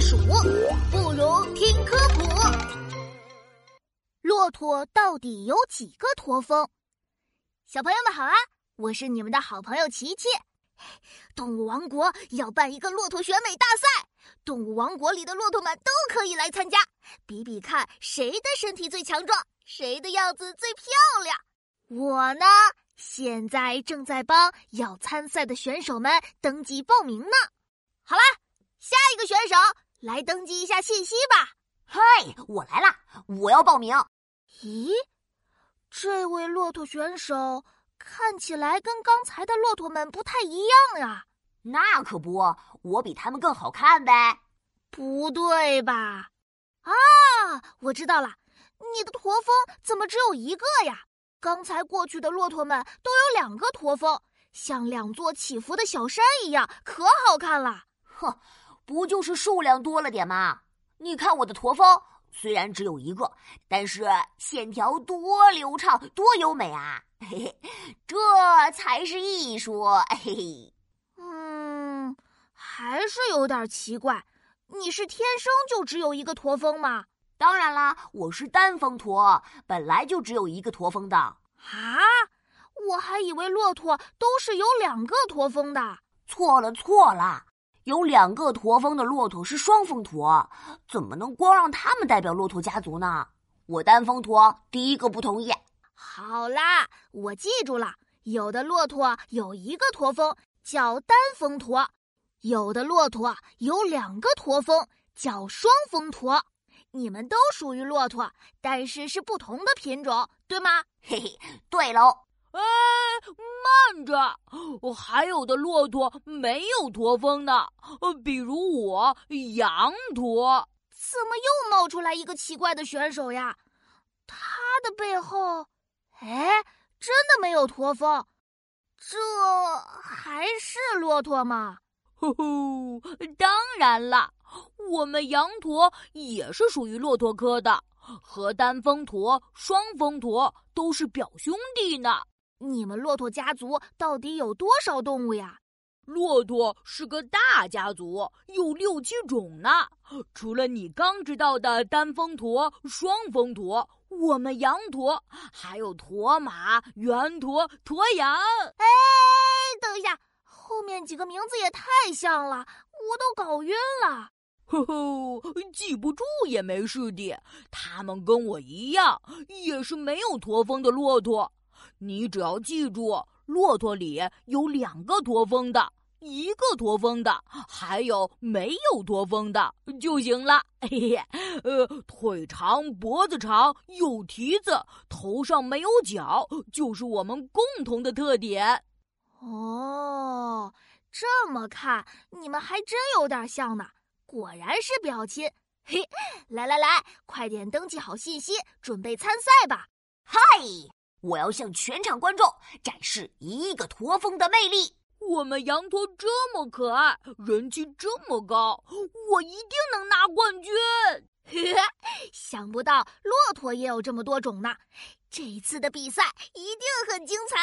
数，不如听科普。骆驼到底有几个驼峰？小朋友们好啊，我是你们的好朋友琪琪。动物王国要办一个骆驼选美大赛，动物王国里的骆驼们都可以来参加，比比看谁的身体最强壮，谁的样子最漂亮。我呢，现在正在帮要参赛的选手们登记报名呢。好啦，下一个选手来登记一下信息吧。嗨，我来啦，我要报名。咦，这位骆驼选手。看起来跟刚才的骆驼们不太一样呀，那可不，我比他们更好看呗。不对吧？啊，我知道了，你的驼峰怎么只有一个呀？刚才过去的骆驼们都有两个驼峰，像两座起伏的小山一样，可好看了。哼，不就是数量多了点吗？你看我的驼峰。虽然只有一个，但是线条多流畅、多优美啊！嘿嘿，这才是艺术。嘿嘿，嗯，还是有点奇怪。你是天生就只有一个驼峰吗？当然啦，我是单峰驼，本来就只有一个驼峰的。啊，我还以为骆驼都是有两个驼峰的。错了，错了。有两个驼峰的骆驼是双峰驼，怎么能光让他们代表骆驼家族呢？我单峰驼第一个不同意。好啦，我记住了，有的骆驼有一个驼峰叫单峰驼，有的骆驼有两个驼峰叫双峰驼。你们都属于骆驼，但是是不同的品种，对吗？嘿嘿，对喽。哎，慢着！还有的骆驼没有驼峰呢，呃，比如我羊驼。怎么又冒出来一个奇怪的选手呀？他的背后，哎，真的没有驼峰，这还是骆驼吗？呼呼，当然了，我们羊驼也是属于骆驼科的，和单峰驼、双峰驼都是表兄弟呢。你们骆驼家族到底有多少动物呀？骆驼是个大家族，有六七种呢。除了你刚知道的单峰驼、双峰驼，我们羊驼还有驼马、圆驼、驼羊。哎，等一下，后面几个名字也太像了，我都搞晕了。呵呵，记不住也没事的，他们跟我一样，也是没有驼峰的骆驼。你只要记住，骆驼里有两个驼峰的，一个驼峰的，还有没有驼峰的就行了。嘿嘿，呃，腿长、脖子长、有蹄子、头上没有角，就是我们共同的特点。哦，这么看，你们还真有点像呢。果然是表亲。嘿，来来来，快点登记好信息，准备参赛吧。嗨！我要向全场观众展示一个驼峰的魅力。我们羊驼这么可爱，人气这么高，我一定能拿冠军！想不到骆驼也有这么多种呢，这一次的比赛一定很精彩。